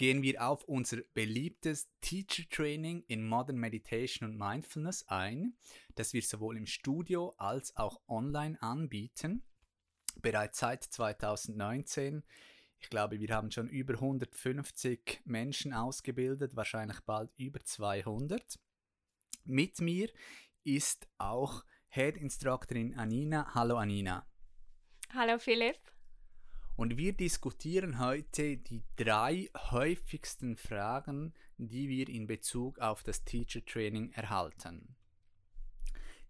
gehen wir auf unser beliebtes Teacher Training in Modern Meditation und Mindfulness ein, das wir sowohl im Studio als auch online anbieten. Bereits seit 2019. Ich glaube, wir haben schon über 150 Menschen ausgebildet, wahrscheinlich bald über 200. Mit mir ist auch Head Instructorin Anina. Hallo Anina. Hallo Philipp. Und wir diskutieren heute die drei häufigsten Fragen, die wir in Bezug auf das Teacher Training erhalten.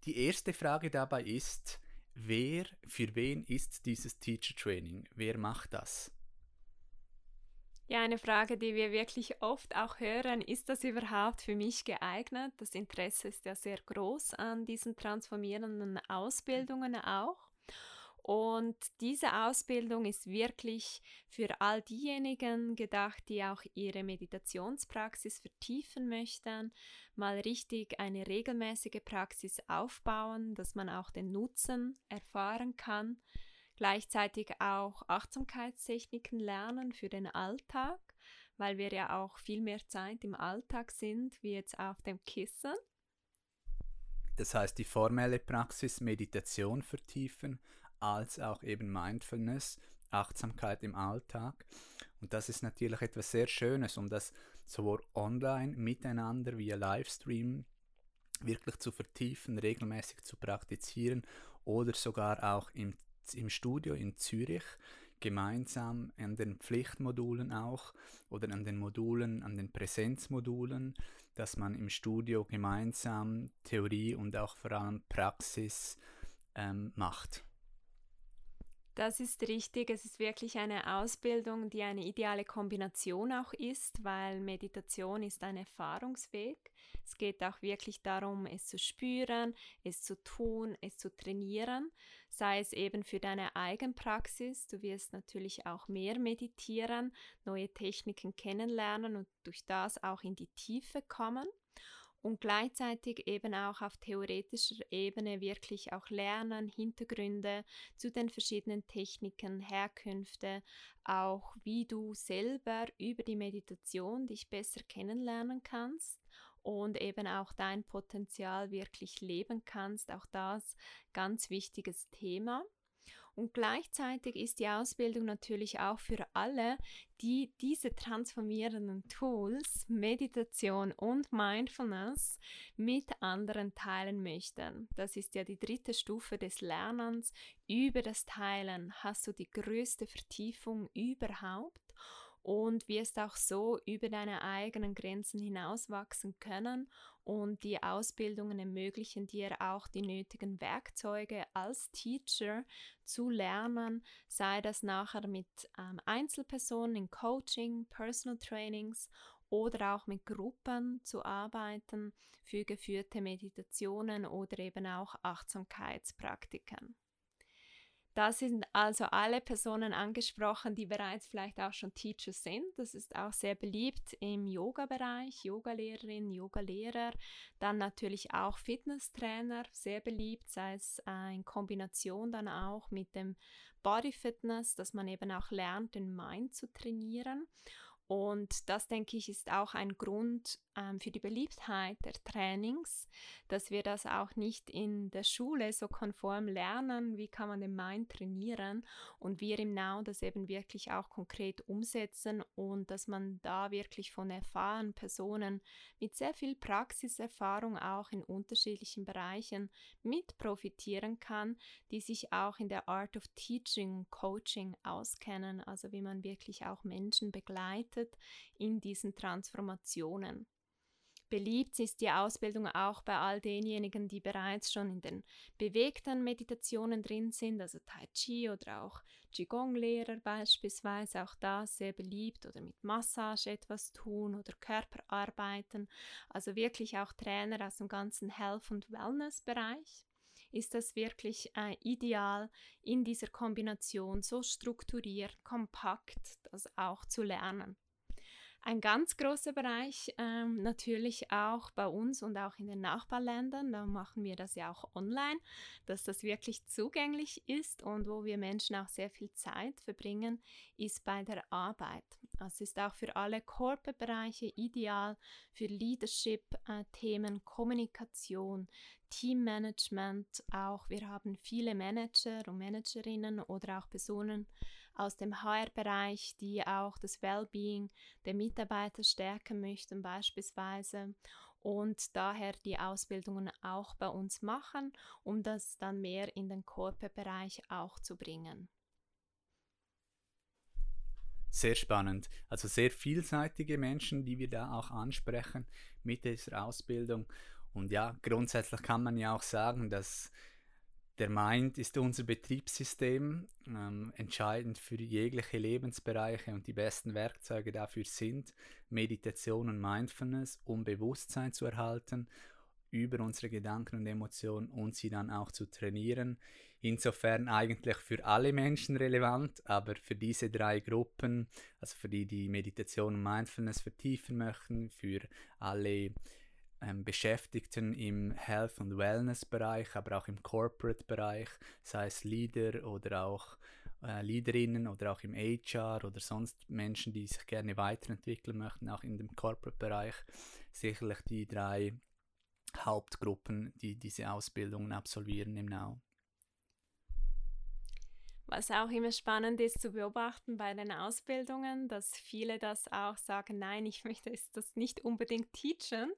Die erste Frage dabei ist, wer, für wen ist dieses Teacher Training? Wer macht das? Ja, eine Frage, die wir wirklich oft auch hören, ist das überhaupt für mich geeignet? Das Interesse ist ja sehr groß an diesen transformierenden Ausbildungen auch. Und diese Ausbildung ist wirklich für all diejenigen gedacht, die auch ihre Meditationspraxis vertiefen möchten, mal richtig eine regelmäßige Praxis aufbauen, dass man auch den Nutzen erfahren kann, gleichzeitig auch Achtsamkeitstechniken lernen für den Alltag, weil wir ja auch viel mehr Zeit im Alltag sind, wie jetzt auf dem Kissen. Das heißt, die formelle Praxis Meditation vertiefen als auch eben Mindfulness, Achtsamkeit im Alltag. Und das ist natürlich etwas sehr Schönes, um das sowohl online miteinander via Livestream wirklich zu vertiefen, regelmäßig zu praktizieren oder sogar auch im, im Studio in Zürich gemeinsam an den Pflichtmodulen auch oder an den Modulen, an den Präsenzmodulen, dass man im Studio gemeinsam Theorie und auch vor allem Praxis ähm, macht. Das ist richtig. Es ist wirklich eine Ausbildung, die eine ideale Kombination auch ist, weil Meditation ist ein Erfahrungsweg. Es geht auch wirklich darum, es zu spüren, es zu tun, es zu trainieren, sei es eben für deine Eigenpraxis. Du wirst natürlich auch mehr meditieren, neue Techniken kennenlernen und durch das auch in die Tiefe kommen und gleichzeitig eben auch auf theoretischer Ebene wirklich auch lernen, Hintergründe zu den verschiedenen Techniken, Herkünfte, auch wie du selber über die Meditation dich besser kennenlernen kannst und eben auch dein Potenzial wirklich leben kannst. Auch das ganz wichtiges Thema. Und gleichzeitig ist die Ausbildung natürlich auch für alle, die diese transformierenden Tools, Meditation und Mindfulness mit anderen teilen möchten. Das ist ja die dritte Stufe des Lernens. Über das Teilen hast du die größte Vertiefung überhaupt und wirst auch so über deine eigenen Grenzen hinauswachsen können und die Ausbildungen ermöglichen dir auch die nötigen Werkzeuge als Teacher zu lernen, sei das nachher mit ähm, Einzelpersonen in Coaching, Personal Trainings oder auch mit Gruppen zu arbeiten für geführte Meditationen oder eben auch Achtsamkeitspraktiken. Da sind also alle Personen angesprochen, die bereits vielleicht auch schon Teacher sind. Das ist auch sehr beliebt im Yoga-Bereich, Yogalehrerin, Yogalehrer. Dann natürlich auch Fitnesstrainer, sehr beliebt, sei es äh, in Kombination dann auch mit dem Body Fitness, dass man eben auch lernt, den Mind zu trainieren. Und das, denke ich, ist auch ein Grund ähm, für die Beliebtheit der Trainings, dass wir das auch nicht in der Schule so konform lernen, wie kann man den Mind trainieren? Und wir im Now das eben wirklich auch konkret umsetzen und dass man da wirklich von erfahrenen Personen mit sehr viel Praxiserfahrung auch in unterschiedlichen Bereichen mit profitieren kann, die sich auch in der Art of Teaching, Coaching auskennen, also wie man wirklich auch Menschen begleitet in diesen Transformationen. Beliebt ist die Ausbildung auch bei all denjenigen, die bereits schon in den bewegten Meditationen drin sind, also Tai Chi oder auch Qigong-Lehrer beispielsweise, auch das sehr beliebt oder mit Massage etwas tun oder Körperarbeiten, also wirklich auch Trainer aus dem ganzen Health- und Wellness-Bereich ist das wirklich äh, ideal in dieser Kombination so strukturiert, kompakt das auch zu lernen. Ein ganz großer Bereich ähm, natürlich auch bei uns und auch in den Nachbarländern, da machen wir das ja auch online, dass das wirklich zugänglich ist und wo wir Menschen auch sehr viel Zeit verbringen, ist bei der Arbeit. Das ist auch für alle Corporate-Bereiche ideal, für Leadership-Themen, äh, Kommunikation, Teammanagement auch. Wir haben viele Manager und Managerinnen oder auch Personen, aus dem HR-Bereich, die auch das Wellbeing der Mitarbeiter stärken möchten beispielsweise und daher die Ausbildungen auch bei uns machen, um das dann mehr in den Corporate-Bereich auch zu bringen. Sehr spannend. Also sehr vielseitige Menschen, die wir da auch ansprechen mit dieser Ausbildung. Und ja, grundsätzlich kann man ja auch sagen, dass der Mind ist unser Betriebssystem, ähm, entscheidend für jegliche Lebensbereiche und die besten Werkzeuge dafür sind Meditation und Mindfulness, um Bewusstsein zu erhalten über unsere Gedanken und Emotionen und sie dann auch zu trainieren. Insofern eigentlich für alle Menschen relevant, aber für diese drei Gruppen, also für die, die Meditation und Mindfulness vertiefen möchten, für alle ähm, Beschäftigten im Health- und Wellness-Bereich, aber auch im Corporate-Bereich, sei es Leader oder auch äh, Leaderinnen oder auch im HR oder sonst Menschen, die sich gerne weiterentwickeln möchten, auch in dem Corporate-Bereich, sicherlich die drei Hauptgruppen, die diese Ausbildungen absolvieren im Now. Was auch immer spannend ist zu beobachten bei den Ausbildungen, dass viele das auch sagen, nein, ich möchte das nicht unbedingt teachen,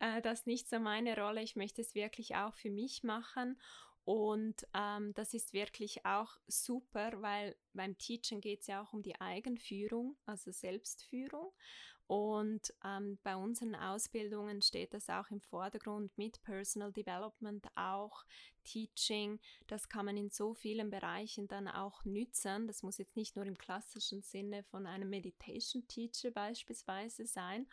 äh, das ist nicht so meine Rolle, ich möchte es wirklich auch für mich machen. Und ähm, das ist wirklich auch super, weil beim Teachen geht es ja auch um die Eigenführung, also Selbstführung. Und ähm, bei unseren Ausbildungen steht das auch im Vordergrund mit Personal Development, auch Teaching. Das kann man in so vielen Bereichen dann auch nützen. Das muss jetzt nicht nur im klassischen Sinne von einem Meditation Teacher beispielsweise sein.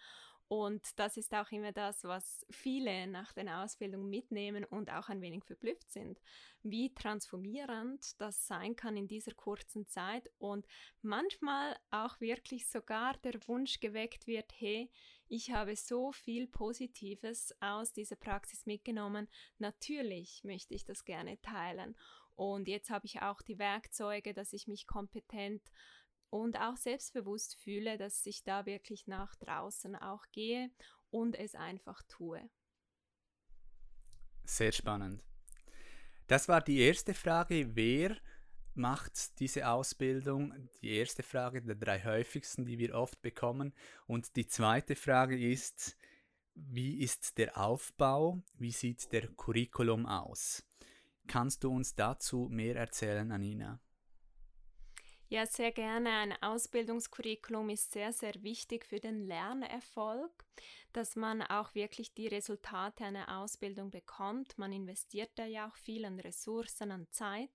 Und das ist auch immer das, was viele nach den Ausbildungen mitnehmen und auch ein wenig verblüfft sind, wie transformierend das sein kann in dieser kurzen Zeit und manchmal auch wirklich sogar der Wunsch geweckt wird, hey, ich habe so viel Positives aus dieser Praxis mitgenommen, natürlich möchte ich das gerne teilen. Und jetzt habe ich auch die Werkzeuge, dass ich mich kompetent und auch selbstbewusst fühle, dass ich da wirklich nach draußen auch gehe und es einfach tue. Sehr spannend. Das war die erste Frage. Wer macht diese Ausbildung? Die erste Frage der drei häufigsten, die wir oft bekommen. Und die zweite Frage ist, wie ist der Aufbau? Wie sieht der Curriculum aus? Kannst du uns dazu mehr erzählen, Anina? Ja, sehr gerne. Ein Ausbildungskurriculum ist sehr, sehr wichtig für den Lernerfolg, dass man auch wirklich die Resultate einer Ausbildung bekommt. Man investiert da ja auch viel an Ressourcen, an Zeit.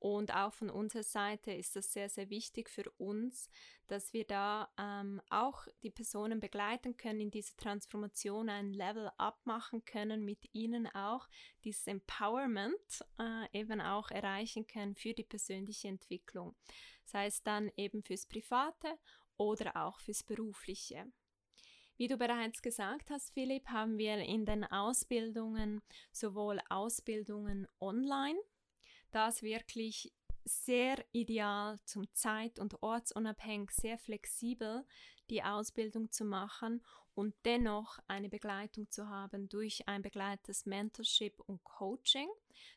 Und auch von unserer Seite ist es sehr, sehr wichtig für uns, dass wir da ähm, auch die Personen begleiten können in dieser Transformation, ein Level abmachen können, mit ihnen auch dieses Empowerment äh, eben auch erreichen können für die persönliche Entwicklung sei es dann eben fürs Private oder auch fürs Berufliche. Wie du bereits gesagt hast, Philipp, haben wir in den Ausbildungen sowohl Ausbildungen online, das wirklich sehr ideal zum zeit- und ortsunabhängig, sehr flexibel die Ausbildung zu machen und dennoch eine Begleitung zu haben durch ein begleitetes Mentorship und Coaching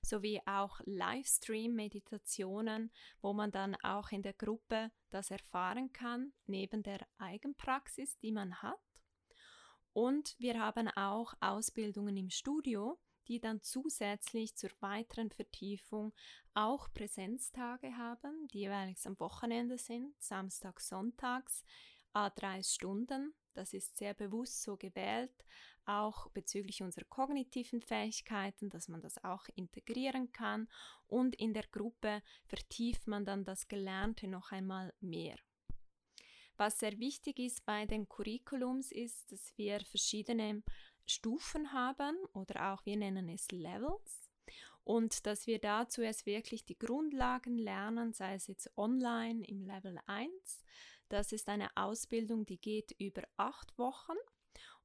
sowie auch Livestream-Meditationen, wo man dann auch in der Gruppe das erfahren kann, neben der Eigenpraxis, die man hat. Und wir haben auch Ausbildungen im Studio, die dann zusätzlich zur weiteren Vertiefung auch Präsenztage haben, die jeweils am Wochenende sind, Samstag, Sonntags, a drei Stunden. Das ist sehr bewusst so gewählt, auch bezüglich unserer kognitiven Fähigkeiten, dass man das auch integrieren kann und in der Gruppe vertieft man dann das Gelernte noch einmal mehr. Was sehr wichtig ist bei den Curriculums ist, dass wir verschiedene Stufen haben oder auch wir nennen es Levels und dass wir dazu erst wirklich die Grundlagen lernen, sei es jetzt online im Level 1. Das ist eine Ausbildung, die geht über acht Wochen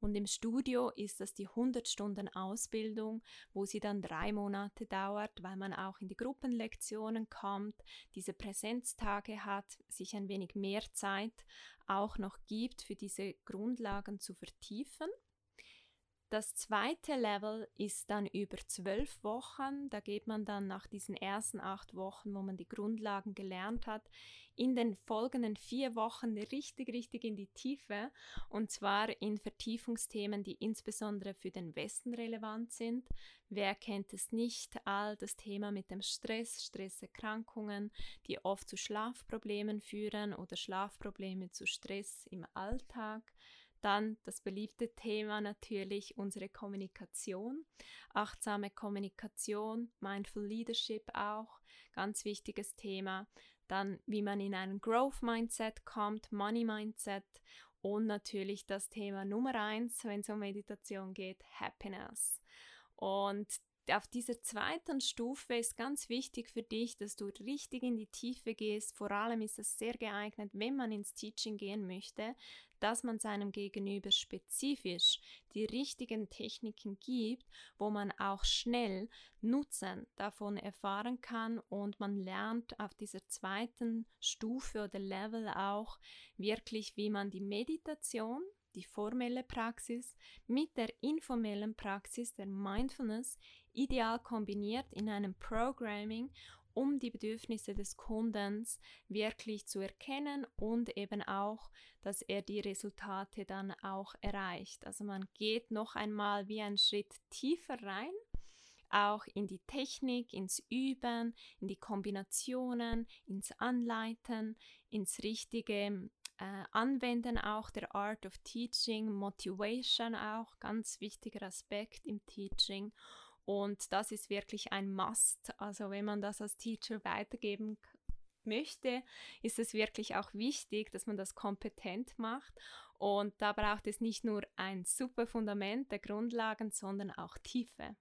und im Studio ist das die 100 Stunden Ausbildung, wo sie dann drei Monate dauert, weil man auch in die Gruppenlektionen kommt, diese Präsenztage hat, sich ein wenig mehr Zeit auch noch gibt, für diese Grundlagen zu vertiefen. Das zweite Level ist dann über zwölf Wochen. Da geht man dann nach diesen ersten acht Wochen, wo man die Grundlagen gelernt hat, in den folgenden vier Wochen richtig, richtig in die Tiefe. Und zwar in Vertiefungsthemen, die insbesondere für den Westen relevant sind. Wer kennt es nicht? All das Thema mit dem Stress, Stresserkrankungen, die oft zu Schlafproblemen führen oder Schlafprobleme zu Stress im Alltag dann das beliebte Thema natürlich unsere Kommunikation, achtsame Kommunikation, Mindful Leadership auch, ganz wichtiges Thema. Dann, wie man in einen Growth Mindset kommt, Money Mindset und natürlich das Thema Nummer eins, wenn es um Meditation geht, Happiness. Und auf dieser zweiten Stufe ist ganz wichtig für dich, dass du richtig in die Tiefe gehst. Vor allem ist es sehr geeignet, wenn man ins Teaching gehen möchte, dass man seinem Gegenüber spezifisch die richtigen Techniken gibt, wo man auch schnell Nutzen davon erfahren kann und man lernt auf dieser zweiten Stufe oder Level auch wirklich, wie man die Meditation die formelle Praxis mit der informellen Praxis der Mindfulness ideal kombiniert in einem Programming, um die Bedürfnisse des Kundens wirklich zu erkennen und eben auch, dass er die Resultate dann auch erreicht. Also man geht noch einmal wie einen Schritt tiefer rein auch in die Technik, ins Üben, in die Kombinationen, ins Anleiten, ins richtige äh, Anwenden auch der Art of Teaching, Motivation auch, ganz wichtiger Aspekt im Teaching. Und das ist wirklich ein Must. Also wenn man das als Teacher weitergeben möchte, ist es wirklich auch wichtig, dass man das kompetent macht. Und da braucht es nicht nur ein super Fundament der Grundlagen, sondern auch Tiefe.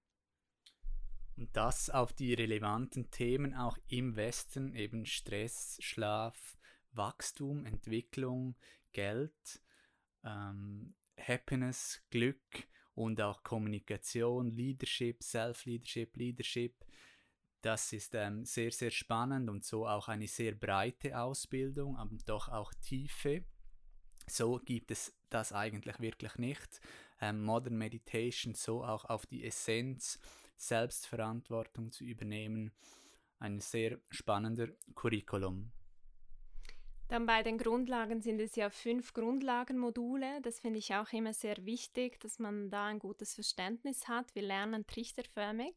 Und das auf die relevanten Themen auch im Westen, eben Stress, Schlaf, Wachstum, Entwicklung, Geld, ähm, Happiness, Glück und auch Kommunikation, Leadership, Self-Leadership, Leadership. Das ist ähm, sehr, sehr spannend und so auch eine sehr breite Ausbildung, aber doch auch Tiefe. So gibt es das eigentlich wirklich nicht. Ähm, Modern Meditation so auch auf die Essenz, Selbstverantwortung zu übernehmen. Ein sehr spannender Curriculum. Dann bei den Grundlagen sind es ja fünf Grundlagenmodule. Das finde ich auch immer sehr wichtig, dass man da ein gutes Verständnis hat. Wir lernen trichterförmig.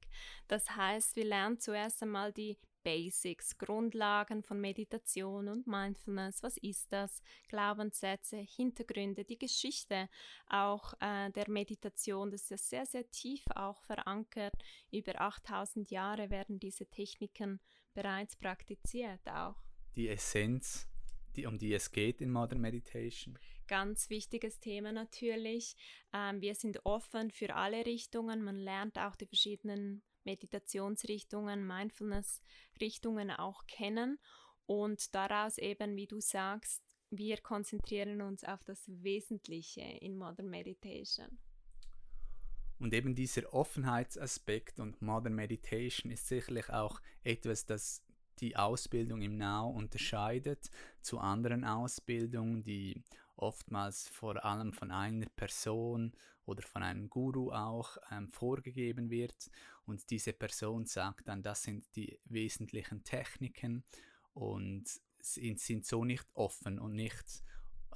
Das heißt, wir lernen zuerst einmal die Basics, Grundlagen von Meditation und Mindfulness. Was ist das? Glaubenssätze, Hintergründe, die Geschichte auch äh, der Meditation. Das ist ja sehr, sehr tief auch verankert. Über 8000 Jahre werden diese Techniken bereits praktiziert auch. Die Essenz die, um die es geht in Modern Meditation? Ganz wichtiges Thema natürlich. Ähm, wir sind offen für alle Richtungen. Man lernt auch die verschiedenen Meditationsrichtungen, Mindfulness-Richtungen auch kennen. Und daraus eben, wie du sagst, wir konzentrieren uns auf das Wesentliche in Modern Meditation. Und eben dieser Offenheitsaspekt und Modern Meditation ist sicherlich auch etwas, das die Ausbildung im Now unterscheidet zu anderen Ausbildungen, die oftmals vor allem von einer Person oder von einem Guru auch ähm, vorgegeben wird. Und diese Person sagt dann, das sind die wesentlichen Techniken und sind, sind so nicht offen und nicht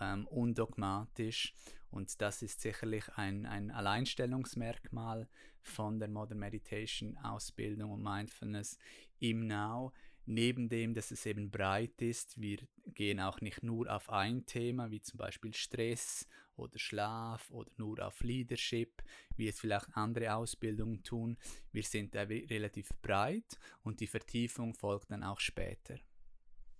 ähm, undogmatisch. Und das ist sicherlich ein, ein Alleinstellungsmerkmal von der Modern Meditation Ausbildung und Mindfulness im Now, Neben dem, dass es eben breit ist, wir gehen auch nicht nur auf ein Thema, wie zum Beispiel Stress oder Schlaf oder nur auf Leadership, wie es vielleicht andere Ausbildungen tun. Wir sind da relativ breit und die Vertiefung folgt dann auch später.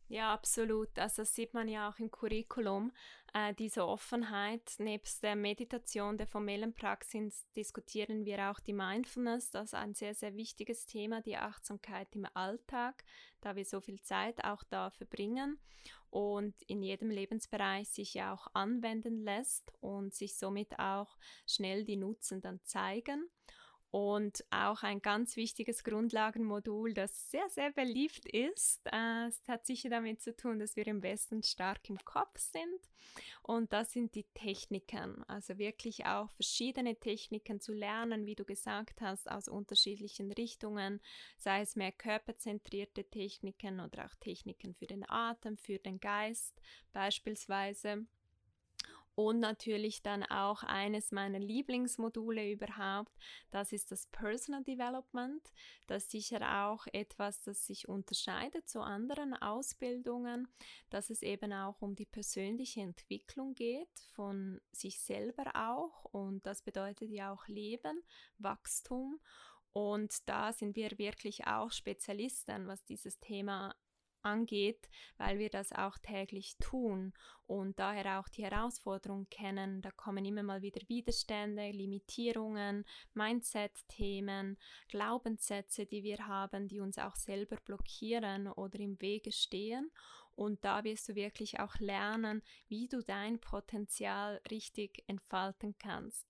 Ja, absolut. Also das sieht man ja auch im Curriculum. Äh, diese Offenheit, nebst der Meditation, der formellen Praxis, diskutieren wir auch die Mindfulness. Das ist ein sehr, sehr wichtiges Thema, die Achtsamkeit im Alltag, da wir so viel Zeit auch da verbringen und in jedem Lebensbereich sich ja auch anwenden lässt und sich somit auch schnell die Nutzen dann zeigen. Und auch ein ganz wichtiges Grundlagenmodul, das sehr, sehr beliebt ist. Äh, es hat sicher damit zu tun, dass wir im Westen stark im Kopf sind. Und das sind die Techniken. Also wirklich auch verschiedene Techniken zu lernen, wie du gesagt hast, aus unterschiedlichen Richtungen, sei es mehr körperzentrierte Techniken oder auch Techniken für den Atem, für den Geist beispielsweise. Und natürlich dann auch eines meiner Lieblingsmodule überhaupt, das ist das Personal Development. Das ist sicher auch etwas, das sich unterscheidet zu anderen Ausbildungen, dass es eben auch um die persönliche Entwicklung geht, von sich selber auch. Und das bedeutet ja auch Leben, Wachstum. Und da sind wir wirklich auch Spezialisten, was dieses Thema angeht, weil wir das auch täglich tun und daher auch die Herausforderungen kennen. Da kommen immer mal wieder Widerstände, Limitierungen, Mindset-Themen, Glaubenssätze, die wir haben, die uns auch selber blockieren oder im Wege stehen. Und da wirst du wirklich auch lernen, wie du dein Potenzial richtig entfalten kannst.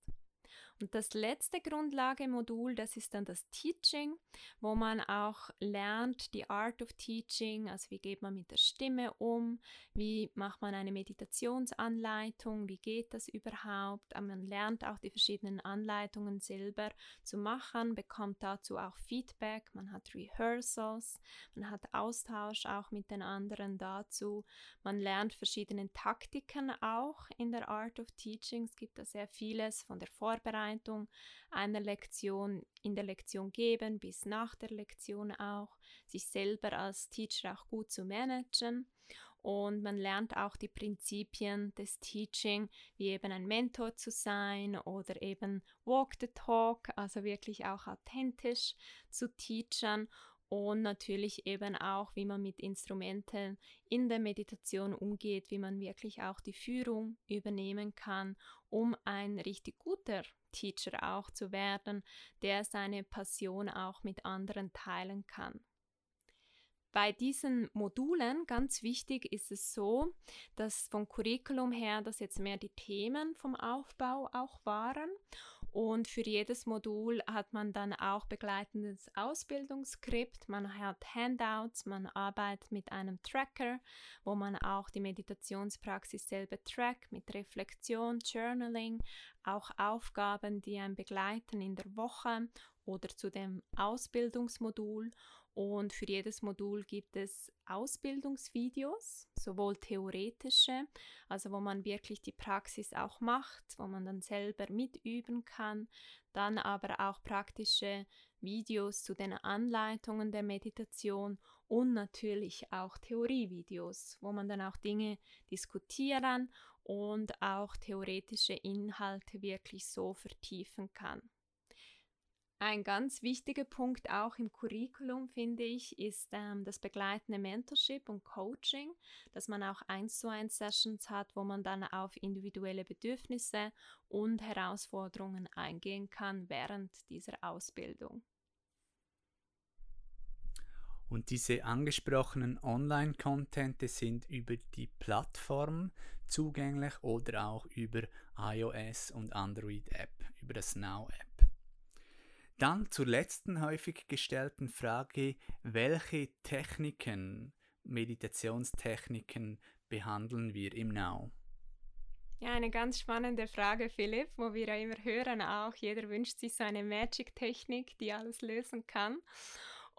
Und das letzte Grundlagemodul, das ist dann das Teaching, wo man auch lernt die Art of Teaching, also wie geht man mit der Stimme um, wie macht man eine Meditationsanleitung, wie geht das überhaupt. Man lernt auch die verschiedenen Anleitungen selber zu machen, bekommt dazu auch Feedback, man hat Rehearsals, man hat Austausch auch mit den anderen dazu, man lernt verschiedene Taktiken auch in der Art of Teaching. Es gibt da sehr vieles von der Vorbereitung Vorbereitung einer Lektion in der Lektion geben, bis nach der Lektion auch, sich selber als Teacher auch gut zu managen. Und man lernt auch die Prinzipien des Teaching, wie eben ein Mentor zu sein oder eben Walk the Talk, also wirklich auch authentisch zu teachern und natürlich eben auch, wie man mit Instrumenten in der Meditation umgeht, wie man wirklich auch die Führung übernehmen kann, um ein richtig guter Teacher auch zu werden, der seine Passion auch mit anderen teilen kann. Bei diesen Modulen, ganz wichtig ist es so, dass vom Curriculum her, dass jetzt mehr die Themen vom Aufbau auch waren und für jedes Modul hat man dann auch begleitendes Ausbildungsskript, man hat Handouts, man arbeitet mit einem Tracker, wo man auch die Meditationspraxis selber trackt mit Reflexion, Journaling, auch Aufgaben, die einen begleiten in der Woche oder zu dem Ausbildungsmodul und für jedes Modul gibt es Ausbildungsvideos, sowohl theoretische, also wo man wirklich die Praxis auch macht, wo man dann selber mitüben kann, dann aber auch praktische Videos zu den Anleitungen der Meditation und natürlich auch Theorievideos, wo man dann auch Dinge diskutieren und auch theoretische Inhalte wirklich so vertiefen kann. Ein ganz wichtiger Punkt auch im Curriculum, finde ich, ist ähm, das begleitende Mentorship und Coaching, dass man auch eins zu eins Sessions hat, wo man dann auf individuelle Bedürfnisse und Herausforderungen eingehen kann während dieser Ausbildung. Und diese angesprochenen Online-Contente sind über die Plattform zugänglich oder auch über iOS und Android-App, über das Now-App. Dann zur letzten häufig gestellten Frage, welche Techniken, Meditationstechniken behandeln wir im Now? Ja, eine ganz spannende Frage, Philipp, wo wir ja immer hören auch, jeder wünscht sich so eine Magic-Technik, die alles lösen kann.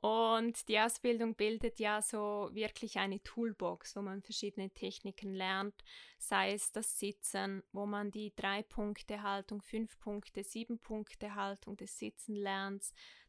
Und die Ausbildung bildet ja so wirklich eine Toolbox, wo man verschiedene Techniken lernt, sei es das Sitzen, wo man die drei Punkte Haltung, fünf Punkte, sieben Punkte Haltung des Sitzen lernt,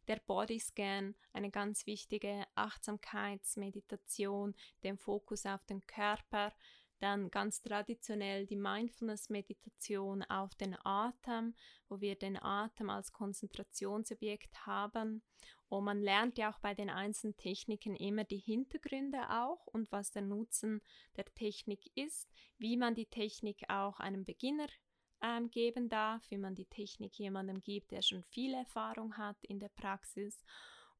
der Bodyscan, eine ganz wichtige Achtsamkeitsmeditation, den Fokus auf den Körper, Dann ganz traditionell die Mindfulness-Meditation auf den Atem, wo wir den Atem als Konzentrationsobjekt haben. Und man lernt ja auch bei den einzelnen Techniken immer die Hintergründe auch und was der Nutzen der Technik ist, wie man die Technik auch einem Beginner ähm, geben darf, wie man die Technik jemandem gibt, der schon viel Erfahrung hat in der Praxis.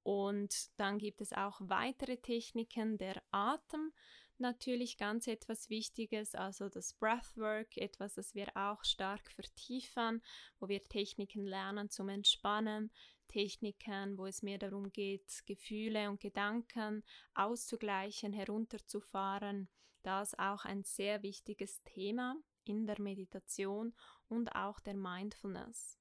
Und dann gibt es auch weitere Techniken der Atem, natürlich ganz etwas Wichtiges, also das Breathwork, etwas, das wir auch stark vertiefen, wo wir Techniken lernen zum Entspannen, Techniken, wo es mehr darum geht, Gefühle und Gedanken auszugleichen, herunterzufahren. Das auch ein sehr wichtiges Thema in der Meditation und auch der Mindfulness.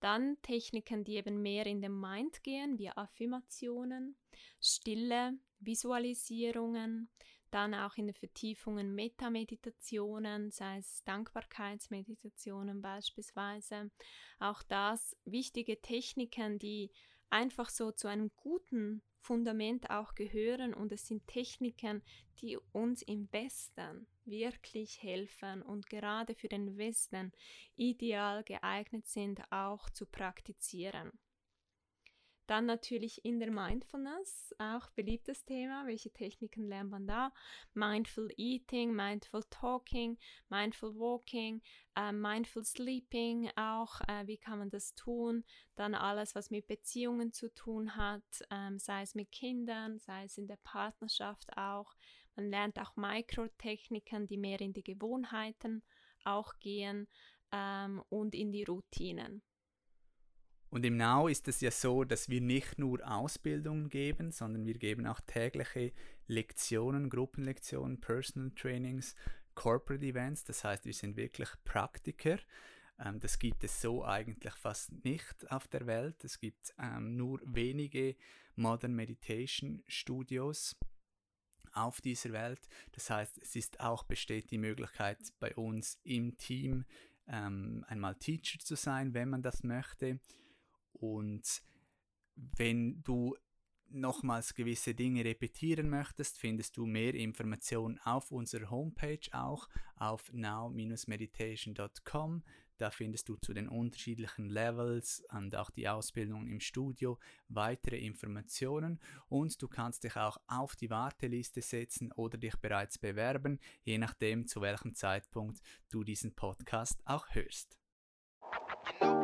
Dann Techniken, die eben mehr in den Mind gehen, wie Affirmationen, Stille, Visualisierungen, dann auch in den Vertiefungen Metameditationen, sei es Dankbarkeitsmeditationen beispielsweise. Auch das wichtige Techniken, die einfach so zu einem guten Fundament auch gehören und es sind Techniken, die uns im Westen wirklich helfen und gerade für den Westen ideal geeignet sind, auch zu praktizieren. Dann natürlich in der Mindfulness, auch beliebtes Thema. Welche Techniken lernt man da? Mindful Eating, Mindful Talking, Mindful Walking, äh, Mindful Sleeping auch. Äh, wie kann man das tun? Dann alles, was mit Beziehungen zu tun hat, ähm, sei es mit Kindern, sei es in der Partnerschaft auch. Man lernt auch Mikrotechniken, die mehr in die Gewohnheiten auch gehen ähm, und in die Routinen. Und im Now ist es ja so, dass wir nicht nur Ausbildungen geben, sondern wir geben auch tägliche Lektionen, Gruppenlektionen, Personal Trainings, Corporate Events. Das heißt, wir sind wirklich Praktiker. Ähm, das gibt es so eigentlich fast nicht auf der Welt. Es gibt ähm, nur wenige Modern Meditation Studios auf dieser Welt. Das heißt, es ist auch besteht die Möglichkeit bei uns im Team ähm, einmal Teacher zu sein, wenn man das möchte. Und wenn du nochmals gewisse Dinge repetieren möchtest, findest du mehr Informationen auf unserer Homepage auch auf now-meditation.com. Da findest du zu den unterschiedlichen Levels und auch die Ausbildung im Studio weitere Informationen und du kannst dich auch auf die Warteliste setzen oder dich bereits bewerben, je nachdem zu welchem Zeitpunkt du diesen Podcast auch hörst. Know